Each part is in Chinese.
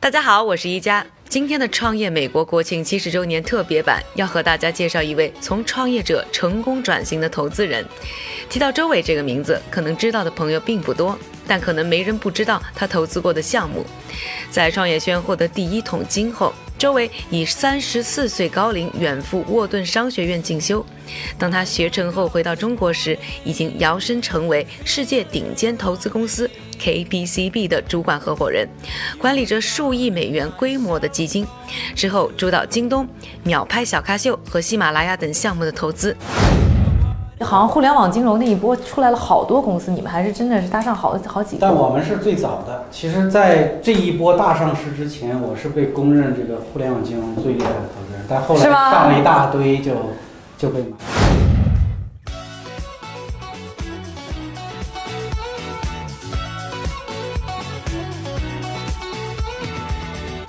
大家好，我是一加。今天的创业美国国庆七十周年特别版，要和大家介绍一位从创业者成功转型的投资人。提到周伟这个名字，可能知道的朋友并不多，但可能没人不知道他投资过的项目。在创业圈获得第一桶金后，周伟以三十四岁高龄远赴沃顿商学院进修。当他学成后回到中国时，已经摇身成为世界顶尖投资公司 KPCB 的主管合伙人，管理着数亿美元规模的基金。之后主导京东、秒拍小咖秀和喜马拉雅等项目的投资。好像互联网金融那一波出来了好多公司，你们还是真的是搭上好好几个。但我们是最早的。其实，在这一波大上市之前，我是被公认这个互联网金融最厉害的投资人。但后来上了一大堆，就就被买。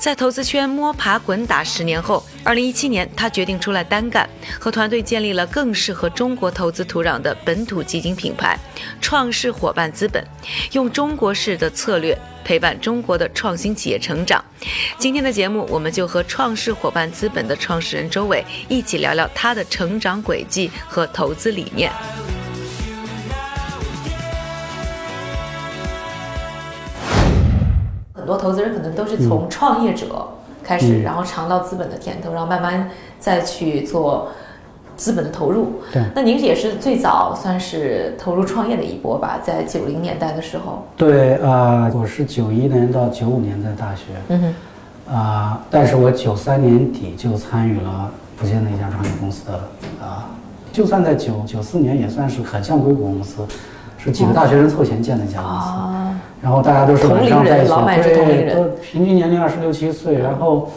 在投资圈摸爬滚打十年后，二零一七年，他决定出来单干，和团队建立了更适合中国投资土壤的本土基金品牌——创世伙伴资本，用中国式的策略陪伴中国的创新企业成长。今天的节目，我们就和创世伙伴资本的创始人周伟一起聊聊他的成长轨迹和投资理念。很多投资人可能都是从创业者开始，然后尝到资本的甜头，然后慢慢再去做资本的投入。对，那您也是最早算是投入创业的一波吧，在九零年代的时候。对啊，我是九一年到九五年在大学。嗯哼。啊，但是我九三年底就参与了福建的一家创业公司的啊，就算在九九四年也算是很像硅谷公司，是几个大学生凑钱建的一家公司。然后大家都是晚上在一起，对，都平均年龄二十六七岁。然后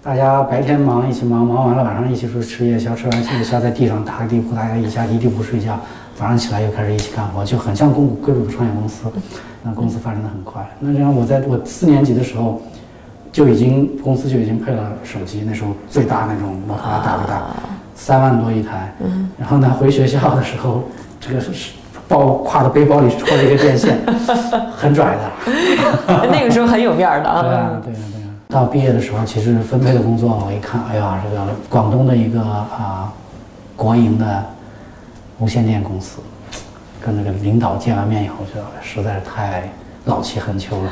大家白天忙一起忙，忙完了晚上一起出去吃夜宵，吃完夜宵在地上打个地铺，大家一家一地铺睡觉，早上起来又开始一起干活，就很像硅谷硅谷的创业公司。那公司发展的很快。那这样我在我四年级的时候就已经公司就已经配了手机，那时候最大那种摩托罗拉大不大，三万多一台。然后呢，回学校的时候，这个是。包挎的背包里戳了一个电线，很拽的。那个时候很有面儿的啊。对啊，对啊，对啊。到毕业的时候，其实分配的工作，我一看，哎呀，这个广东的一个啊国营的无线电公司，跟那个领导见完面以后，觉得实在是太老气横秋了。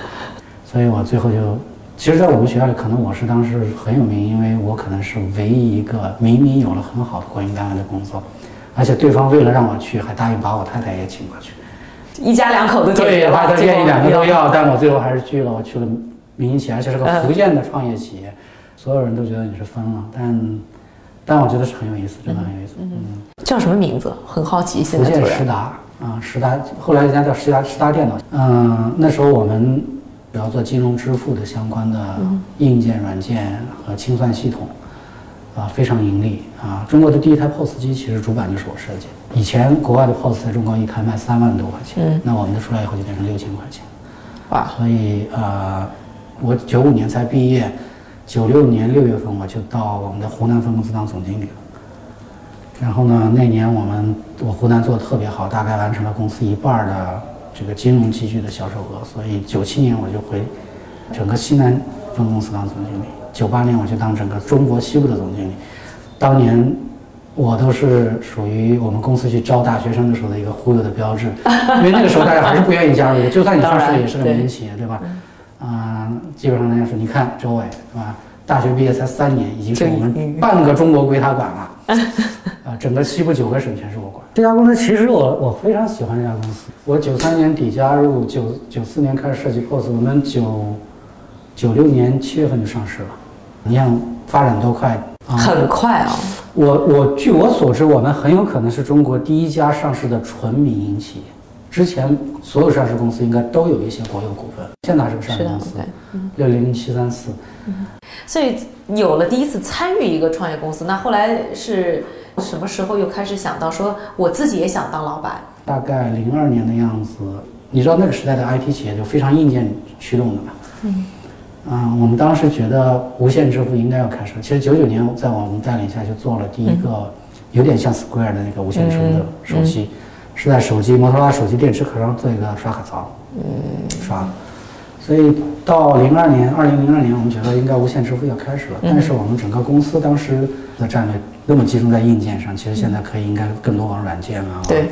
所以我最后就，其实，在我们学校里，可能我是当时很有名，因为我可能是唯一一个明明有了很好的国营单位的工作。而且对方为了让我去，还答应把我太太也请过去，一家两口都对，他愿意两个都要，但我最后还是去了。我去了民营企业，而且是个福建的创业企业，所有人都觉得你是疯了，但但我觉得是很有意思，真的很有意思。嗯，叫什么名字？很好奇。福建实达啊，实达，后来人家叫实达实达电脑。嗯，那时候我们主要做金融支付的相关的硬件、软件和清算系统。啊，非常盈利啊！中国的第一台 POS 机其实主板就是我设计。以前国外的 POS 在中国一台卖三万多块钱，那我们的出来以后就变成六千块钱。哇！所以呃，我九五年才毕业，九六年六月份我就到我们的湖南分公司当总经理了。然后呢，那年我们我湖南做的特别好，大概完成了公司一半的这个金融机具的销售额。所以九七年我就回整个西南分公司当总经理。九八年我去当整个中国西部的总经理，当年我都是属于我们公司去招大学生的时候的一个忽悠的标志，因为那个时候大家还是不愿意加入，就算你上市也是个民营企业，对吧？嗯，基本上大家说，你看周伟，对吧？大学毕业才三年，已经是我们半个中国归他管了，啊，整个西部九个省全是我管。这家公司其实我我非常喜欢这家公司，我九三年底加入，九九四年开始设计 POS，我们九九六年七月份就上市了。你看发展多快啊！很快啊！我我据我所知，我们很有可能是中国第一家上市的纯民营企业。之前所有上市公司应该都有一些国有股份。现在是个上市公司，六零零七三四。所以有了第一次参与一个创业公司，那后来是什么时候又开始想到说我自己也想当老板？大概零二年的样子。你知道那个时代的 IT 企业就非常硬件驱动的嘛？嗯。嗯，我们当时觉得无线支付应该要开始。其实九九年在我们带领下就做了第一个，有点像 Square 的那个无线支付的手机，是在手机摩托罗拉手机电池壳上做一个刷卡槽，嗯，刷。所以到零二年，二零零二年，我们觉得应该无线支付要开始了。但是我们整个公司当时的战略那么集中在硬件上，其实现在可以应该更多往软件啊，对，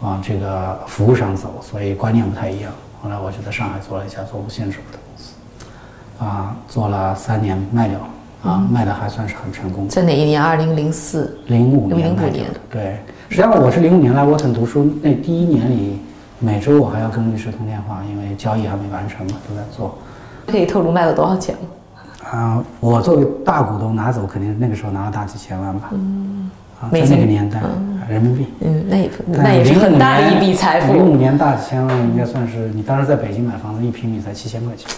往这个服务上走，所以观念不太一样。后来我就在上海做了一家做无线支付的公司，啊，做了三年卖掉，啊，卖的还算是很成功。在哪一年？二零零四。零五年05卖掉年的。对，实际上我是零五年来沃顿读书，那第一年里，每周我还要跟律师通电话，因为交易还没完成嘛，都在做。可以透露卖了多少钱吗？啊，我作为大股东拿走，肯定那个时候拿了大几千万吧。嗯，啊，在那个年代，人民币。嗯，那也那也是很大一笔财富零五富。年大几千万，应该算是你当时在北京买房子，一平米才七千块钱，可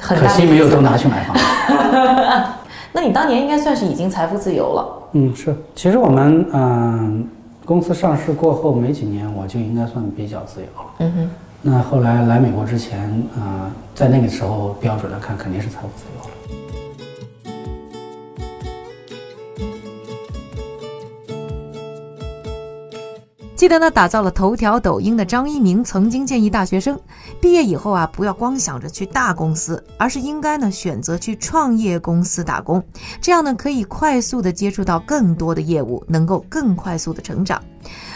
很大的一笔惜没有都拿去买房子。那你当年应该算是已经财富自由了。嗯，是。其实我们嗯、公司上市过后没几年，我就应该算比较自由了。嗯哼。那后来来美国之前，啊，在那个时候标准来看，肯定是财务自由了。记得呢，打造了头条、抖音的张一鸣曾经建议大学生毕业以后啊，不要光想着去大公司，而是应该呢选择去创业公司打工，这样呢可以快速的接触到更多的业务，能够更快速的成长。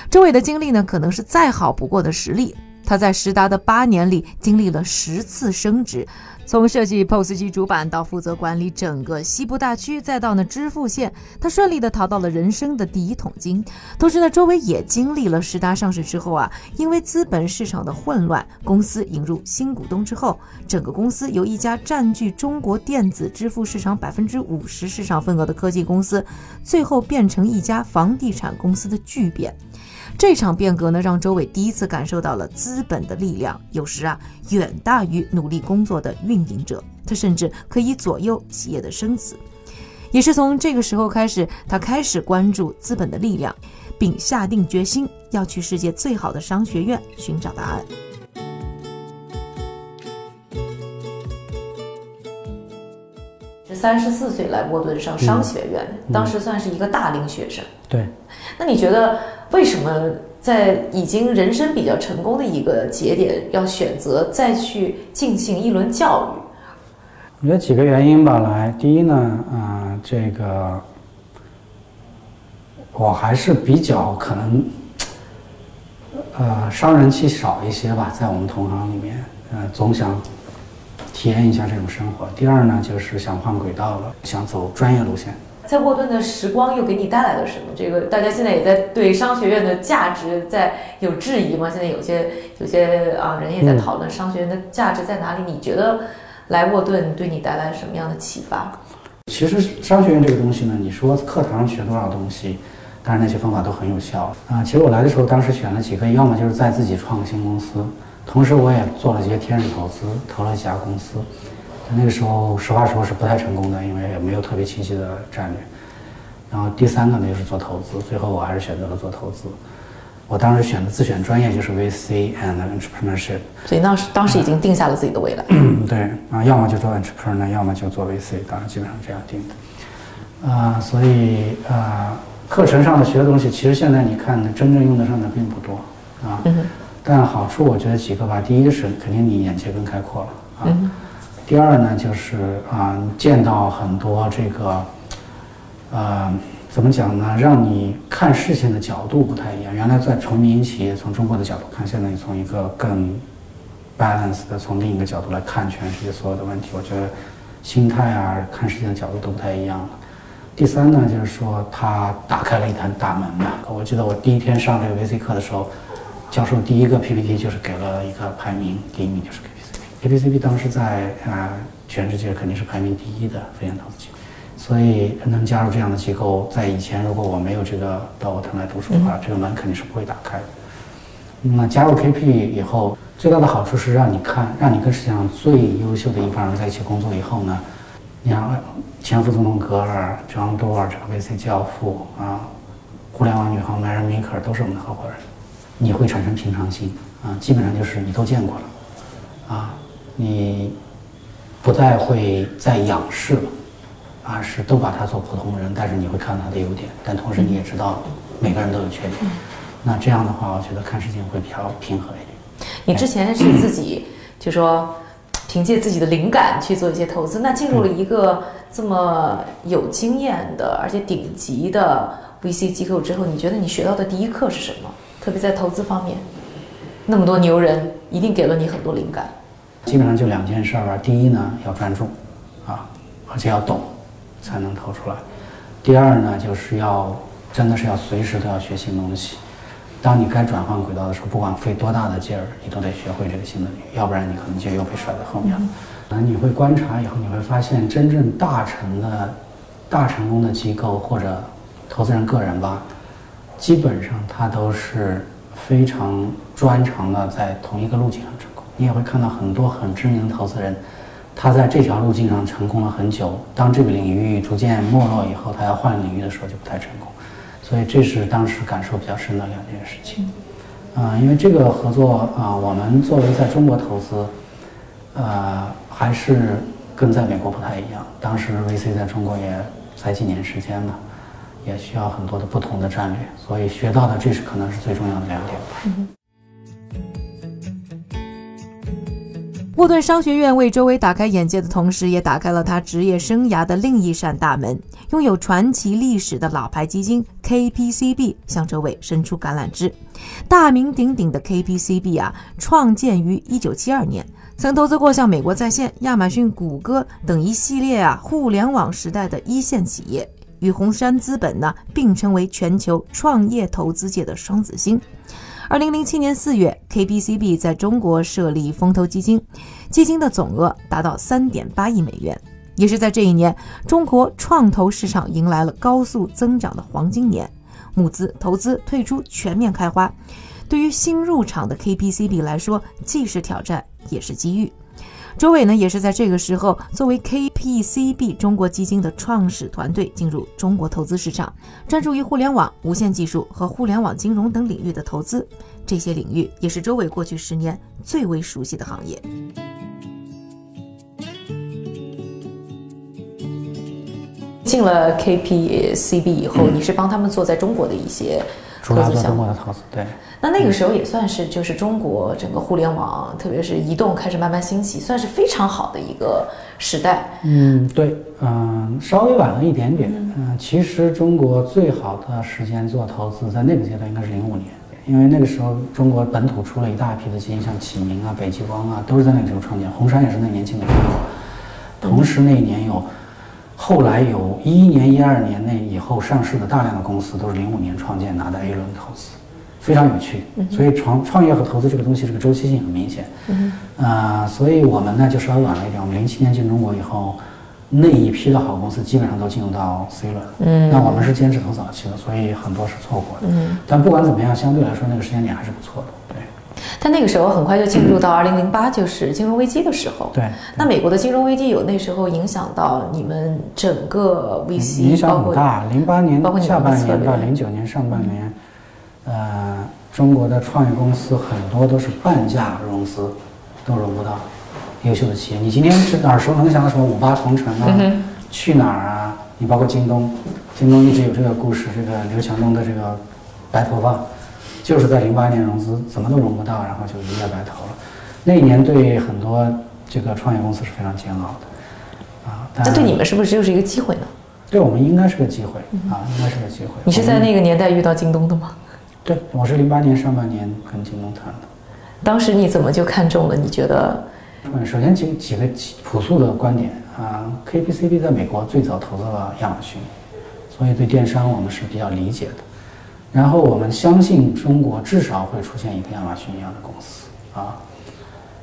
周伟的经历呢，可能是再好不过的实例。他在实达的八年里经历了十次升职，从设计 POS 机主板到负责管理整个西部大区，再到呢支付线，他顺利的淘到了人生的第一桶金。同时呢，周围也经历了实达上市之后啊，因为资本市场的混乱，公司引入新股东之后，整个公司由一家占据中国电子支付市场百分之五十市场份额的科技公司，最后变成一家房地产公司的巨变。这场变革呢，让周伟第一次感受到了资本的力量，有时啊远大于努力工作的运营者，他甚至可以左右企业的生死。也是从这个时候开始，他开始关注资本的力量，并下定决心要去世界最好的商学院寻找答案。三十四岁来沃顿上商学院，当时算是一个大龄学生。对，那你觉得为什么在已经人生比较成功的一个节点，要选择再去进行一轮教育？我觉得几个原因吧。来，第一呢，啊、这个我还是比较可能，呃，商人气少一些吧，在我们同行里面，呃，总想体验一下这种生活。第二呢，就是想换轨道了，想走专业路线。在沃顿的时光又给你带来了什么？这个大家现在也在对商学院的价值在有质疑吗？现在有些有些啊人也在讨论商学院的价值在哪里？你觉得来沃顿对你带来什么样的启发？其实商学院这个东西呢，你说课堂上学多少东西，当然那些方法都很有效啊。其实我来的时候，当时选了几个，要么就是在自己创个新公司，同时我也做了一些天使投资，投了几家公司。那个时候实话说是不太成功的，因为也没有特别清晰的战略。然后第三个呢就是做投资，最后我还是选择了做投资。我当时选的自选专业就是 VC and entrepreneurship。所以当时当时已经定下了自己的未来。嗯，对啊，要么就做 entrepreneur，要么就做 VC，当然基本上这样定的。啊、所以啊、课程上的学的东西，其实现在你看呢，真正用得上的并不多啊。但好处我觉得几个吧，第一个是肯定你眼界更开阔了啊。第二呢，就是啊、见到很多这个，呃，怎么讲呢？让你看事情的角度不太一样。原来在从民营企业从中国的角度看，现在你从一个更 balance 的从另一个角度来看全世界所有的问题，我觉得心态啊，看事情的角度都不太一样了。第三呢，就是说它打开了一扇大门吧。我记得我第一天上这个 VC 课的时候，教授第一个 PPT 就是给了一个排名，第一名就是 KPCB。KPCB 当时在啊、全世界肯定是排名第一的非研投资机构，所以能加入这样的机构，在以前如果我没有这个到沃顿来读书的话，这个门肯定是不会打开的。那加入 KP 以后，最大的好处是让你看，让你跟世界上最优秀的一帮人在一起工作以后呢，你像前副总统格尔、John Doerr 这个 VC 教父啊，互联网女皇 Mary Meeker 都是我们的合伙人，你会产生平常心啊，基本上就是你都见过了啊，你不再会再仰视了，而是都把他做普通人，但是你会看到他的优点，但同时你也知道每个人都有缺点。那这样的话，我觉得看事情会比较平和一点。你之前是自己就说凭借自己的灵感去做一些投资。那进入了一个这么有经验的而且顶级的 VC 机构之后，你觉得你学到的第一课是什么？特别在投资方面，那么多牛人一定给了你很多灵感。基本上就两件事儿吧。第一呢，要专注，啊，而且要懂，才能投出来。第二呢，就是要真的是要随时都要学新东西。当你该转换轨道的时候，不管费多大的劲儿，你都得学会这个新的领域，要不然你可能就又被甩在后面了。那你会观察以后，你会发现，真正大成的、大成功的机构或者投资人个人吧，基本上他都是非常专长的，在同一个路径上成功。你也会看到很多很知名的投资人，他在这条路径上成功了很久，当这个领域逐渐没落以后，他要换领域的时候就不太成功。所以这是当时感受比较深的两件事情，啊，因为这个合作啊，我们作为在中国投资，呃，还是跟在美国不太一样。当时 VC 在中国也才几年时间嘛，也需要很多的不同的战略，所以学到的这是可能是最重要的两点。沃顿商学院为周围打开眼界的同时，也打开了他职业生涯的另一扇大门。拥有传奇历史的老牌基金 KPCB 向周围伸出橄榄枝。大名鼎鼎的 KPCB 啊，创建于1972年，曾投资过像美国在线、亚马逊、谷歌等一系列啊互联网时代的一线企业，与红杉资本呢并称为全球创业投资界的双子星。二零零七年四月，KPCB 在中国设立风投基金，基金的总额达到三点八亿美元。也是在这一年，中国创投市场迎来了高速增长的黄金年，募资、投资、退出全面开花。对于新入场的 KPCB 来说，既是挑战，也是机遇。周伟呢，也是在这个时候，作为 KPCB 中国基金的创始团队进入中国投资市场，专注于互联网、无线技术和互联网金融等领域的投资。这些领域也是周伟过去十年最为熟悉的行业。进了 KPCB 以后，你是帮他们做在中国的一些投资项目的投资，对。那那个时候也算是就是中国整个互联网，特别是移动开始慢慢兴起，算是非常好的一个时代。嗯，对，嗯，稍微晚了一点点。嗯，其实中国最好的时间做投资，在那个阶段应该是零五年，因为那个时候中国本土出了一大批的基金，像启明啊、北极光啊，都是在那个时候创建。红杉也是那年进的。同时那一年有，后来有一一年、一二年那以后上市的大量的公司，都是零五年创建拿的 A 轮投资。非常有趣，所以创创业和投资这个东西，这个周期性很明显。嗯，啊，所以我们呢就稍微晚了一点。我们零七年进中国以后，那一批的好公司基本上都进入到 C 轮。嗯，那我们是坚持投早期的，所以很多是错过的。嗯，但不管怎么样，相对来说那个时间点还是不错的。对。但那个时候很快就进入到 二零零八，就是金融危机的时候。对。那美国的金融危机有那时候影响到你们整个 VC？影响很大。零八年下半年到零九年上半年。呃，中国的创业公司很多都是半价融资，都融不到优秀的企业。你今天是耳熟能详的什么五八同城啊，去哪儿啊？你包括京东，京东一直有这个故事，这个刘强东的这个白头发，就是在零八年融资怎么都融不到，然后就一夜白头了。那一年对很多这个创业公司是非常煎熬的啊。这对你们是不是就是一个机会呢？对我们应该是个机会啊，应该是个机会。你是在那个年代遇到京东的吗？对，我是零八年上半年跟京东谈的。当时你怎么就看中了？你觉得？嗯，首先几几个朴素的观点啊，KPCB 在美国最早投资了亚马逊，所以对电商我们是比较理解的。然后我们相信中国至少会出现一个亚马逊一样的公司啊。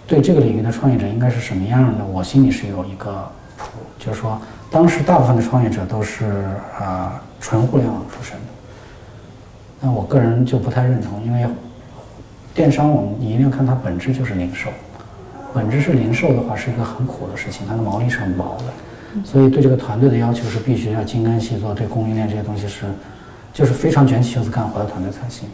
对这个领域的创业者应该是什么样的？我心里是有一个谱，就是说当时大部分的创业者都是啊纯互联网出身的。那我个人就不太认同，因为电商我们你一定要看它本质就是零售，本质是零售的话是一个很苦的事情，它的毛利是很薄的，所以对这个团队的要求是必须要精耕细作，对供应链这些东西是就是非常卷起袖子干活的团队才行。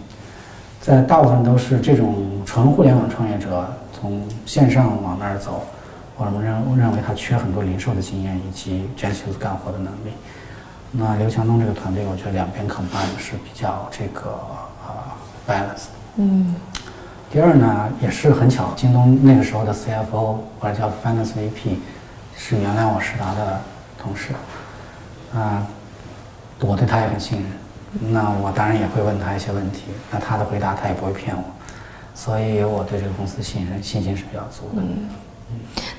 在大部分都是这种纯互联网创业者从线上往那儿走，我们认认为他缺很多零售的经验以及卷起袖子干活的能力。那刘强东这个团队，我觉得两边 combine 是比较这个啊 balance。嗯。第二呢，也是很巧，京东那个时候的 CFO 或者叫 Finance VP 是原来我实达的同事，啊，我对他也很信任，那我当然也会问他一些问题，那他的回答他也不会骗我，所以我对这个公司信任信心是比较足的。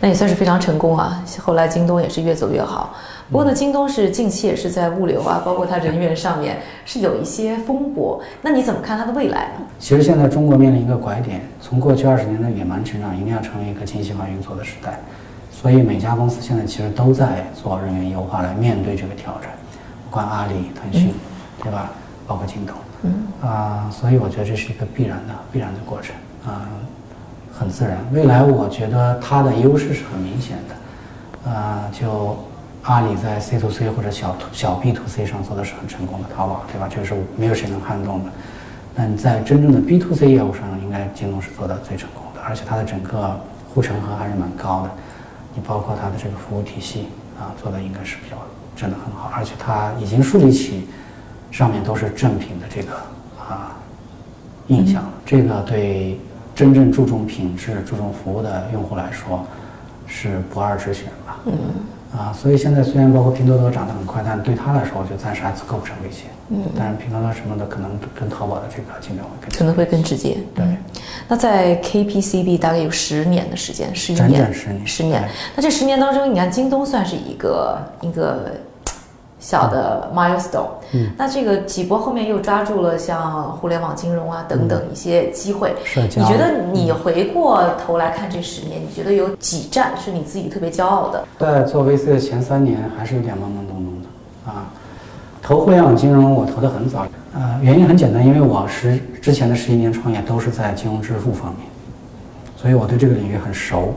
那也算是非常成功啊。后来京东也是越走越好。不过呢，京东是近期也是在物流啊，包括它人员上面是有一些风波。那你怎么看它的未来呢？其实现在中国面临一个拐点，从过去二十年的野蛮成长，一定要成为一个精细化运作的时代。所以每家公司现在其实都在做人员优化来面对这个挑战，不管阿里、腾讯，对吧？包括京东，嗯啊，所以我觉得这是一个必然的必然的过程啊，很自然。未来我觉得它的优势是很明显的，啊，就阿里在 C to C 或者小小 B to C 上做的是很成功的，淘宝对吧？这个是没有谁能撼动的。但在真正的 B to C 业务上，应该京东是做的最成功的，而且它的整个护城河还是蛮高的。你包括它的这个服务体系啊，做的应该是比较真的很好，而且它已经树立起上面都是正品的这个啊印象了。这个对真正注重品质、注重服务的用户来说是不二之选吧。嗯。啊，所以现在虽然包括拼多多涨得很快，但对他来说，我觉得暂时还是构不成威胁。嗯。但是拼多多什么的可能跟淘宝的这个竞争会更可能会更直接。对。那在 KPCB 大概有十年的时间，十一年，整整十年。十年。那这十年当中，你看京东算是一个一个小的 milestone。嗯。那这个几波后面又抓住了像互联网金融啊等等一些机会。你觉得你回过头来看这十年，你觉得有几站是你自己特别骄傲的？在做 VC 的前三年，还是有点懵懵懂懂的啊。投互联网金融，我投的很早。呃，原因很简单，因为我十之前的十一年创业都是在金融支付方面，所以我对这个领域很熟。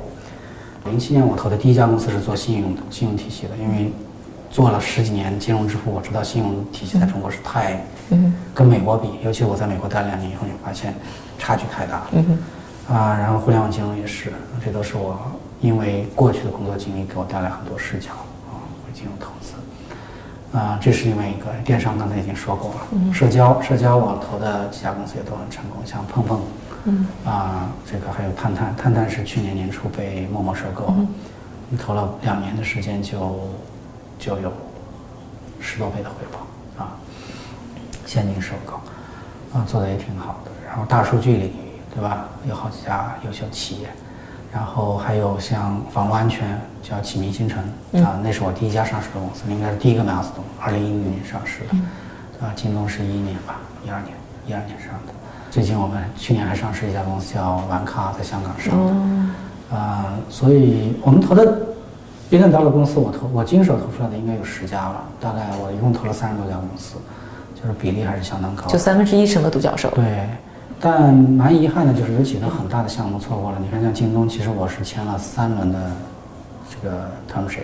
零七年我投的第一家公司是做信用的，信用体系的，因为做了十几年金融支付，我知道信用体系在中国是太，跟美国比，尤其我在美国待了两年以后，你发现差距太大了。啊，然后互联网金融也是，这都是我因为过去的工作经历给我带来很多视角啊，会进入投资。啊，这是另外一个电商，刚才已经说过了。社交，社交我投的几家公司也都很成功，像碰碰，嗯，啊，这个还有探探，探探是去年年初被陌陌收购了，投了两年的时间就就有十多倍的回报啊，现金收购，啊，做的也挺好的。然后大数据领域，对吧？有好几家优秀企业。然后还有像网络安全，叫启明星辰啊，那是我第一家上市的公司，应该是第一个 milestone，二零一五年上市的，啊，京东是一一年吧，一二年，一二年上的。最近我们去年还上市一家公司叫玩咖，在香港上的，啊，所以我们投的 billion dollar 公司，我投我经手投出来的应该有十家了，大概我一共投了三十多家公司，就是比例还是相当高，就三分之一成了独角兽。对。但蛮遗憾的，就是有几个很大的项目错过了。你看，像京东，其实我是签了三轮的这个 term sheet，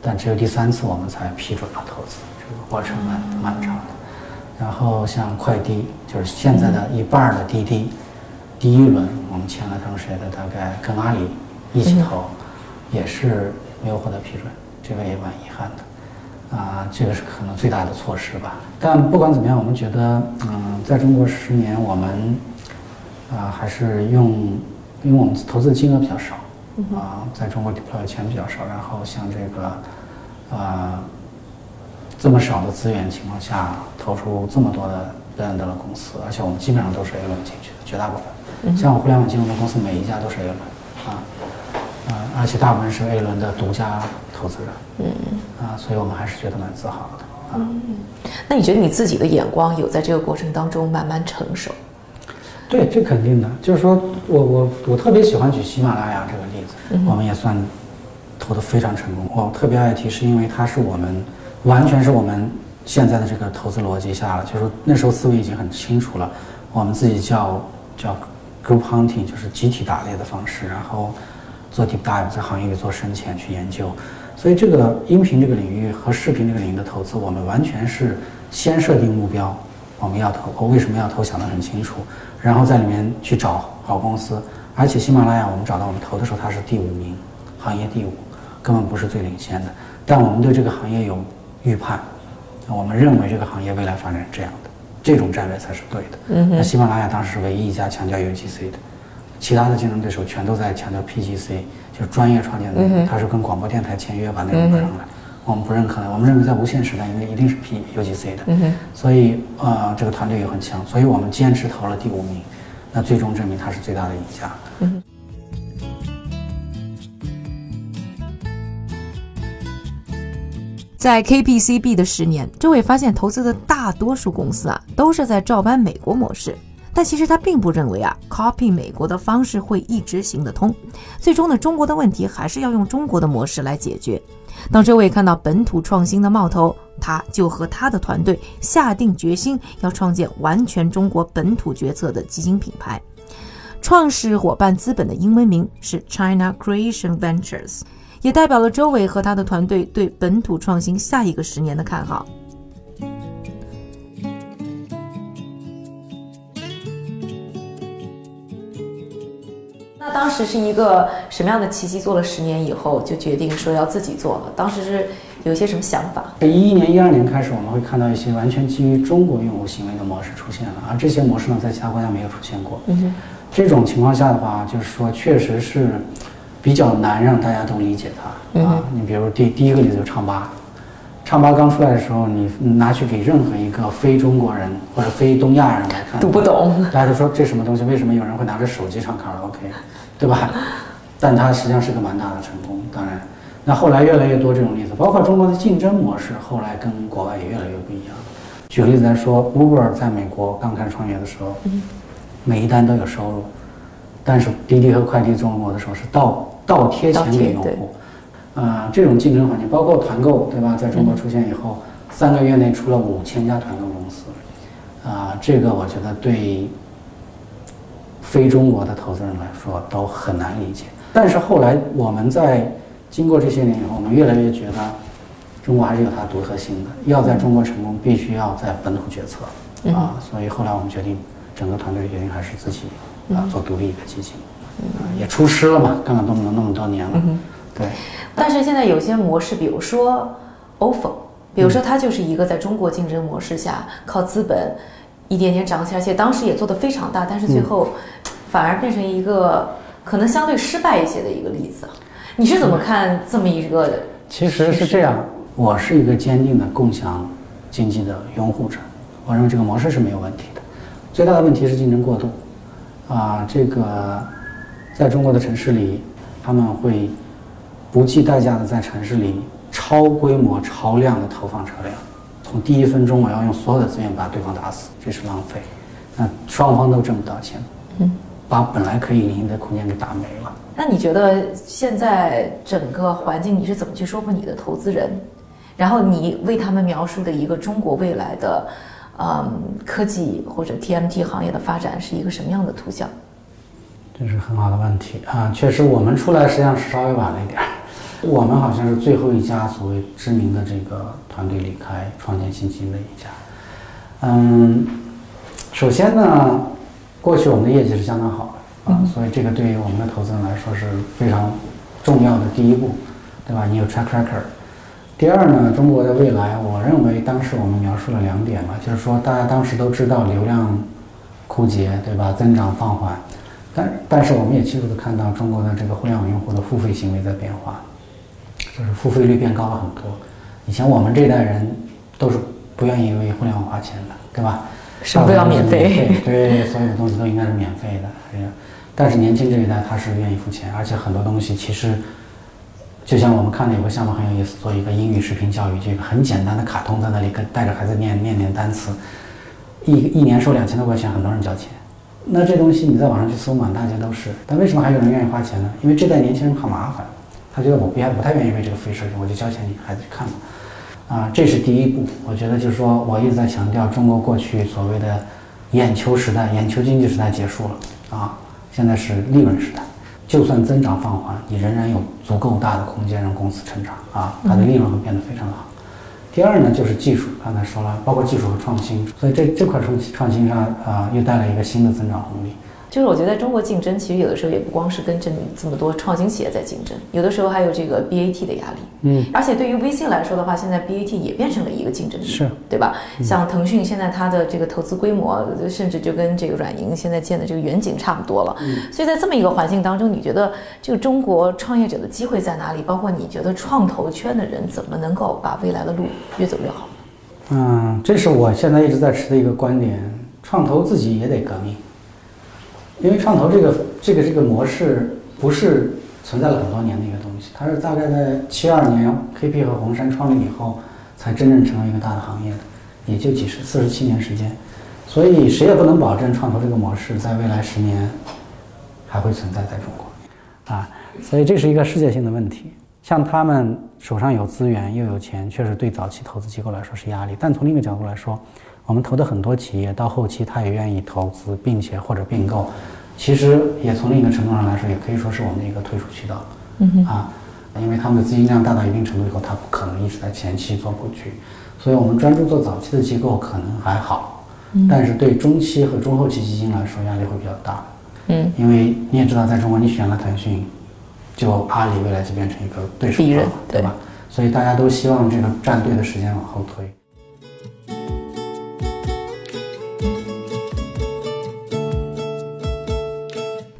但只有第三次我们才批准了投资，这个过程蛮漫长的。然后像快滴，就是现在的一半的滴滴，第一轮我们签了 term sheet，大概跟阿里一起投，也是没有获得批准，这个也蛮遗憾的。啊，这个是可能最大的措施吧。但不管怎么样，我们觉得，嗯，在中国十年，我们啊还是用，因为我们投资的金额比较少，啊，在中国 deploy 钱比较少，然后像这个，啊，这么少的资源情况下，投出这么多的这样的公司，而且我们基本上都是 A 轮进去的，绝大部分，像互联网金融的公司，每一家都是 A 轮，啊，啊，而且大部分是 A 轮的独家投资人，嗯。啊，所以我们还是觉得蛮自豪的。嗯，那你觉得你自己的眼光有在这个过程当中慢慢成熟？对，这肯定的。就是说我我我特别喜欢举喜马拉雅这个例子，我们也算投的非常成功。我特别爱提，是因为它是我们完全是我们现在的这个投资逻辑下了，就是说那时候思维已经很清楚了。我们自己叫叫 group hunting，就是集体打猎的方式，然后做 deep dive，在行业里做深潜去研究。所以这个音频这个领域和视频这个领域的投资，我们完全是先设定目标，我们要投，我为什么要投，想得很清楚，然后在里面去找好公司。而且喜马拉雅，我们找到我们投的时候，它是第五名，行业第五，根本不是最领先的。但我们对这个行业有预判，我们认为这个行业未来发展是这样的，这种战略才是对的。嗯那喜马拉雅当时是唯一一家强调 UGC 的。其他的竞争对手全都在强调 PGC，就是专业创建内容，它是跟广播电台签约把内容搬上来，我们不认可的，我们认为在无线时代应该一定是 P UGC 的，所以呃这个团队也很强，所以我们坚持投了第五名，那最终证明他是最大的赢家。在 KPCB 的十年，周伟发现投资的大多数公司啊，都是在照搬美国模式。但其实他并不认为啊，copy 美国的方式会一直行得通。最终呢，中国的问题还是要用中国的模式来解决。当周伟看到本土创新的冒头，他就和他的团队下定决心要创建完全中国本土决策的基金品牌。创始伙伴资本的英文名是 China Creation Ventures。也代表了周伟和他的团队对本土创新下一个十年的看好。那当时是一个什么样的契机？做了十年以后，就决定说要自己做了。当时是有些什么想法？这一一年、一二年开始，我们会看到一些完全基于中国用户行为的模式出现了，而这些模式呢，在其他国家没有出现过。嗯这种情况下的话，就是说，确实是。比较难让大家都理解它啊！你比如第第一个例子就唱吧，唱吧刚出来的时候，你拿去给任何一个非中国人或者非东亚人来看，读不懂，大家都说这什么东西？为什么有人会拿着手机唱卡拉 OK，对吧？但它实际上是个蛮大的成功。当然，那后来越来越多这种例子，包括中国的竞争模式，后来跟国外也越来越不一样。举个例子来说，Uber 在美国刚开始创业的时候，每一单都有收入。但是滴滴和快递中国的时候是倒倒贴钱给用户，啊，这种竞争环境，包括团购，对吧？在中国出现以后，三个月内出了五千家团购公司，啊，这个我觉得对非中国的投资人来说都很难理解。但是后来我们在经过这些年以后，我们越来越觉得中国还是有它独特性的，要在中国成功，必须要在本土决策，啊，所以后来我们决定，整个团队决定还是自己。啊，做独立的基金，也出师了嘛？刚刚都能那么多年了，对。但是现在有些模式，比如说 ofo，比如说它就是一个在中国竞争模式下靠资本一点点涨起来，而且当时也做得非常大，但是最后反而变成一个可能相对失败一些的一个例子。你是怎么看这么一个？其实是这样，我是一个坚定的共享经济的拥护者，我认为这个模式是没有问题的，最大的问题是竞争过度。啊，这个在中国的城市里，他们会不计代价的在城市里超规模、超量的投放车辆，从第一分钟我要用所有的资源把对方打死，这是浪费，那双方都挣不到钱，嗯，把本来可以赢的空间给打没了。那你觉得现在整个环境，你是怎么去说服你的投资人？然后你为他们描述的一个中国未来的？嗯，科技或者 TMT 行业的发展是一个什么样的图像？这是很好的问题啊！确实，我们出来实际上是稍微晚了一点儿。我们好像是最后一家所谓知名的这个团队离开创建新基金的一家。嗯，首先呢，过去我们的业绩是相当好的啊，所以这个对于我们的投资人来说是非常重要的第一步，对吧？你有 track record。第二呢，中国的未来，我认为当时我们描述了两点嘛，就是说大家当时都知道流量枯竭，对吧？增长放缓，但但是我们也清楚的看到中国的这个互联网用户的付费行为在变化，就是付费率变高了很多。以前我们这一代人都是不愿意为互联网花钱的，对吧？什么都要免费，对，所有的东西都应该是免费的。哎呀，但是年轻这一代他是愿意付钱，而且很多东西其实。就像我们看的有个项目很有意思，做一个英语视频教育，这个很简单的卡通在那里跟带着孩子念念念单词，一一年收两千多块钱，很多人交钱。那这东西你在网上去搜满，大街都是。但为什么还有人愿意花钱呢？因为这代年轻人怕麻烦，他觉得我不愿不太愿意为这个费事情，我就交钱给孩子去看嘛。啊，这是第一步。我觉得就是说我一直在强调，中国过去所谓的眼球时代、眼球经济时代结束了啊，现在是利润时代。就算增长放缓，你仍然有足够大的空间让公司成长啊，它的利润会变得非常好。第二呢，就是技术，刚才说了，包括技术和创新，所以这这块创创新上啊，又带来一个新的增长红利。就是我觉得在中国竞争，其实有的时候也不光是跟这这么多创新企业在竞争，有的时候还有这个 BAT 的压力。嗯，而且对于微信来说的话，现在 BAT 也变成了一个竞争力，是对吧？像腾讯现在它的这个投资规模，甚至就跟这个软银现在建的这个远景差不多了。所以在这么一个环境当中，你觉得这个中国创业者的机会在哪里？包括你觉得创投圈的人怎么能够把未来的路越走越好？嗯，这是我现在一直在持的一个观点，创投自己也得革命。因为创投这个这个这个模式不是存在了很多年的一个东西，它是大概在七二年 KP 和红杉创立以后，才真正成为一个大的行业的，也就几十四十七年时间，所以谁也不能保证创投这个模式在未来十年还会存在在中国，啊，所以这是一个世界性的问题。像他们手上有资源又有钱，确实对早期投资机构来说是压力，但从另一个角度来说。我们投的很多企业到后期，他也愿意投资，并且或者并购，其实也从另一个程度上来说，也可以说是我们的一个退出渠道。嗯啊，因为他们的资金量大到一定程度以后，他不可能一直在前期做布局，所以我们专注做早期的机构可能还好，但是对中期和中后期基金来说压力会比较大。嗯，因为你也知道，在中国你选了腾讯，就阿里未来就变成一个对手了，对吧？所以大家都希望这个站队的时间往后推。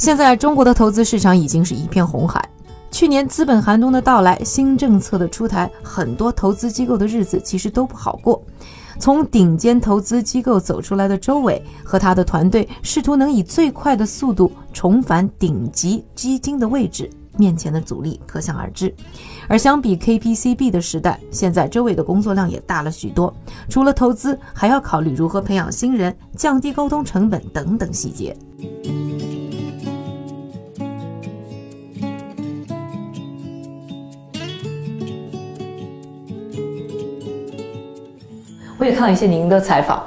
现在中国的投资市场已经是一片红海。去年资本寒冬的到来，新政策的出台，很多投资机构的日子其实都不好过。从顶尖投资机构走出来的周伟和他的团队，试图能以最快的速度重返顶级基金的位置，面前的阻力可想而知。而相比 KPCB 的时代，现在周伟的工作量也大了许多，除了投资，还要考虑如何培养新人、降低沟通成本等等细节。我也看了一些您的采访，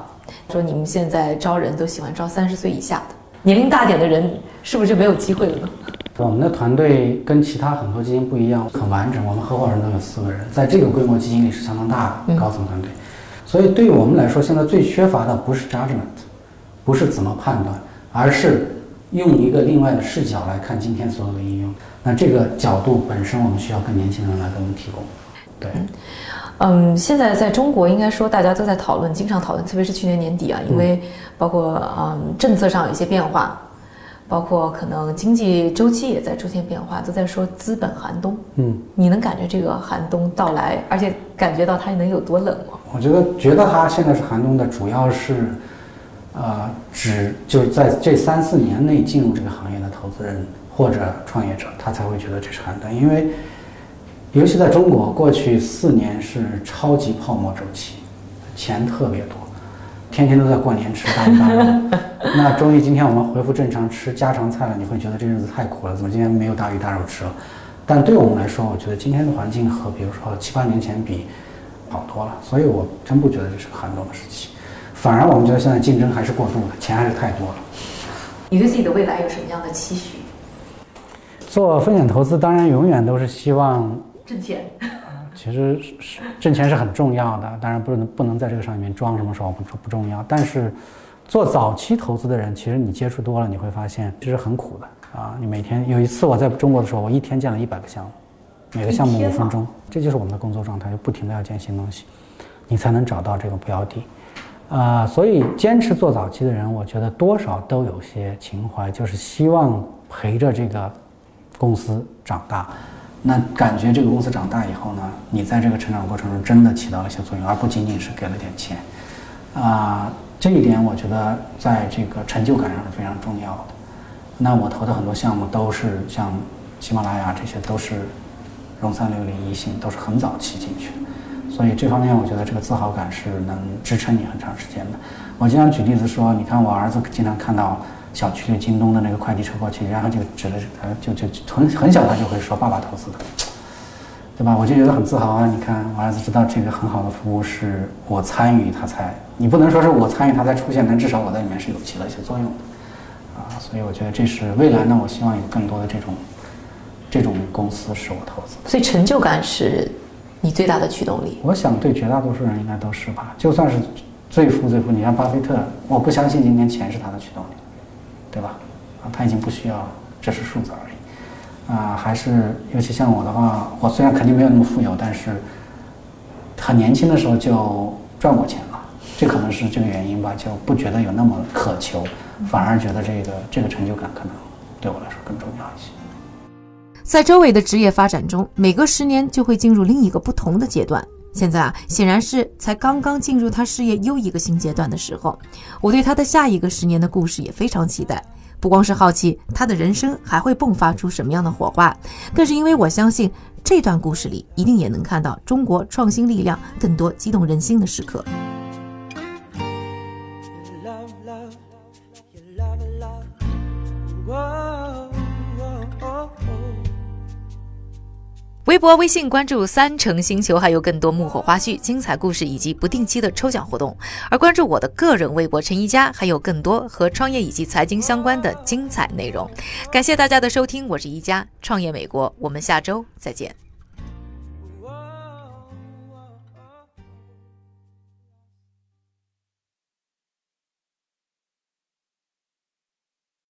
说你们现在招人都喜欢招三十岁以下的，年龄大点的人是不是就没有机会了呢？我们的团队跟其他很多基金不一样，很完整。我们合伙人都有四个人，在这个规模基金里是相当大的高层团队。所以对于我们来说，现在最缺乏的不是 judgment，不是怎么判断，而是用一个另外的视角来看今天所有的应用。那这个角度本身，我们需要更年轻人来给我们提供。对。嗯，现在在中国应该说大家都在讨论，经常讨论，特别是去年年底啊，因为包括嗯政策上有一些变化，包括可能经济周期也在出现变化，都在说资本寒冬。嗯，你能感觉这个寒冬到来，而且感觉到它能有多冷吗？我觉得觉得它现在是寒冬的，主要是，呃，只就是在这三四年内进入这个行业的投资人或者创业者，他才会觉得这是寒冬，因为。尤其在中国，过去四年是超级泡沫周期，钱特别多，天天都在过年吃大鱼大肉。那终于今天我们恢复正常吃家常菜了，你会觉得这日子太苦了，怎么今天没有大鱼大肉吃了？但对我们来说，我觉得今天的环境和比如说七八年前比好多了，所以我真不觉得这是个寒冬的时期，反而我们觉得现在竞争还是过度的，钱还是太多了。你对自己的未来有什么样的期许？做风险投资，当然永远都是希望。挣钱，其实是挣钱是很重要的，当然不能不能在这个上面装什么说不不重要。但是做早期投资的人，其实你接触多了，你会发现其实很苦的啊！你每天有一次我在中国的时候，我一天见了一百个项目，每个项目五分钟，这就是我们的工作状态，就不停的要见新东西，你才能找到这个标的啊！所以坚持做早期的人，我觉得多少都有些情怀，就是希望陪着这个公司长大。那感觉这个公司长大以后呢，你在这个成长过程中真的起到了一些作用，而不仅仅是给了点钱，啊，这一点我觉得在这个成就感上是非常重要的。那我投的很多项目都是像喜马拉雅这些，都是融三六零一信，都是很早期进去的，所以这方面我觉得这个自豪感是能支撑你很长时间的。我经常举例子说，你看我儿子经常看到。小区里京东的那个快递车过去，然后就指着他，就就很很小，他就会说爸爸投资的，对吧？我就觉得很自豪啊！你看，我儿子知道这个很好的服务是我参与他才，你不能说是我参与他才出现，但至少我在里面是有起了一些作用的，啊！所以我觉得这是未来呢，我希望有更多的这种这种公司是我投资。所以成就感是你最大的驱动力。我想对绝大多数人应该都是吧，就算是最富最富，你像巴菲特，我不相信今天钱是他的驱动力。对吧？啊，他已经不需要这是数字而已，啊，还是尤其像我的话，我虽然肯定没有那么富有，但是很年轻的时候就赚过钱了，这可能是这个原因吧，就不觉得有那么渴求，反而觉得这个这个成就感可能对我来说更重要一些。在周伟的职业发展中，每隔十年就会进入另一个不同的阶段。现在啊，显然是才刚刚进入他事业又一个新阶段的时候。我对他的下一个十年的故事也非常期待，不光是好奇他的人生还会迸发出什么样的火花，更是因为我相信这段故事里一定也能看到中国创新力量更多激动人心的时刻。微博、微信关注三城星球，还有更多幕后花絮、精彩故事以及不定期的抽奖活动。而关注我的个人微博陈一佳，还有更多和创业以及财经相关的精彩内容。感谢大家的收听，我是一佳，创业美国，我们下周再见。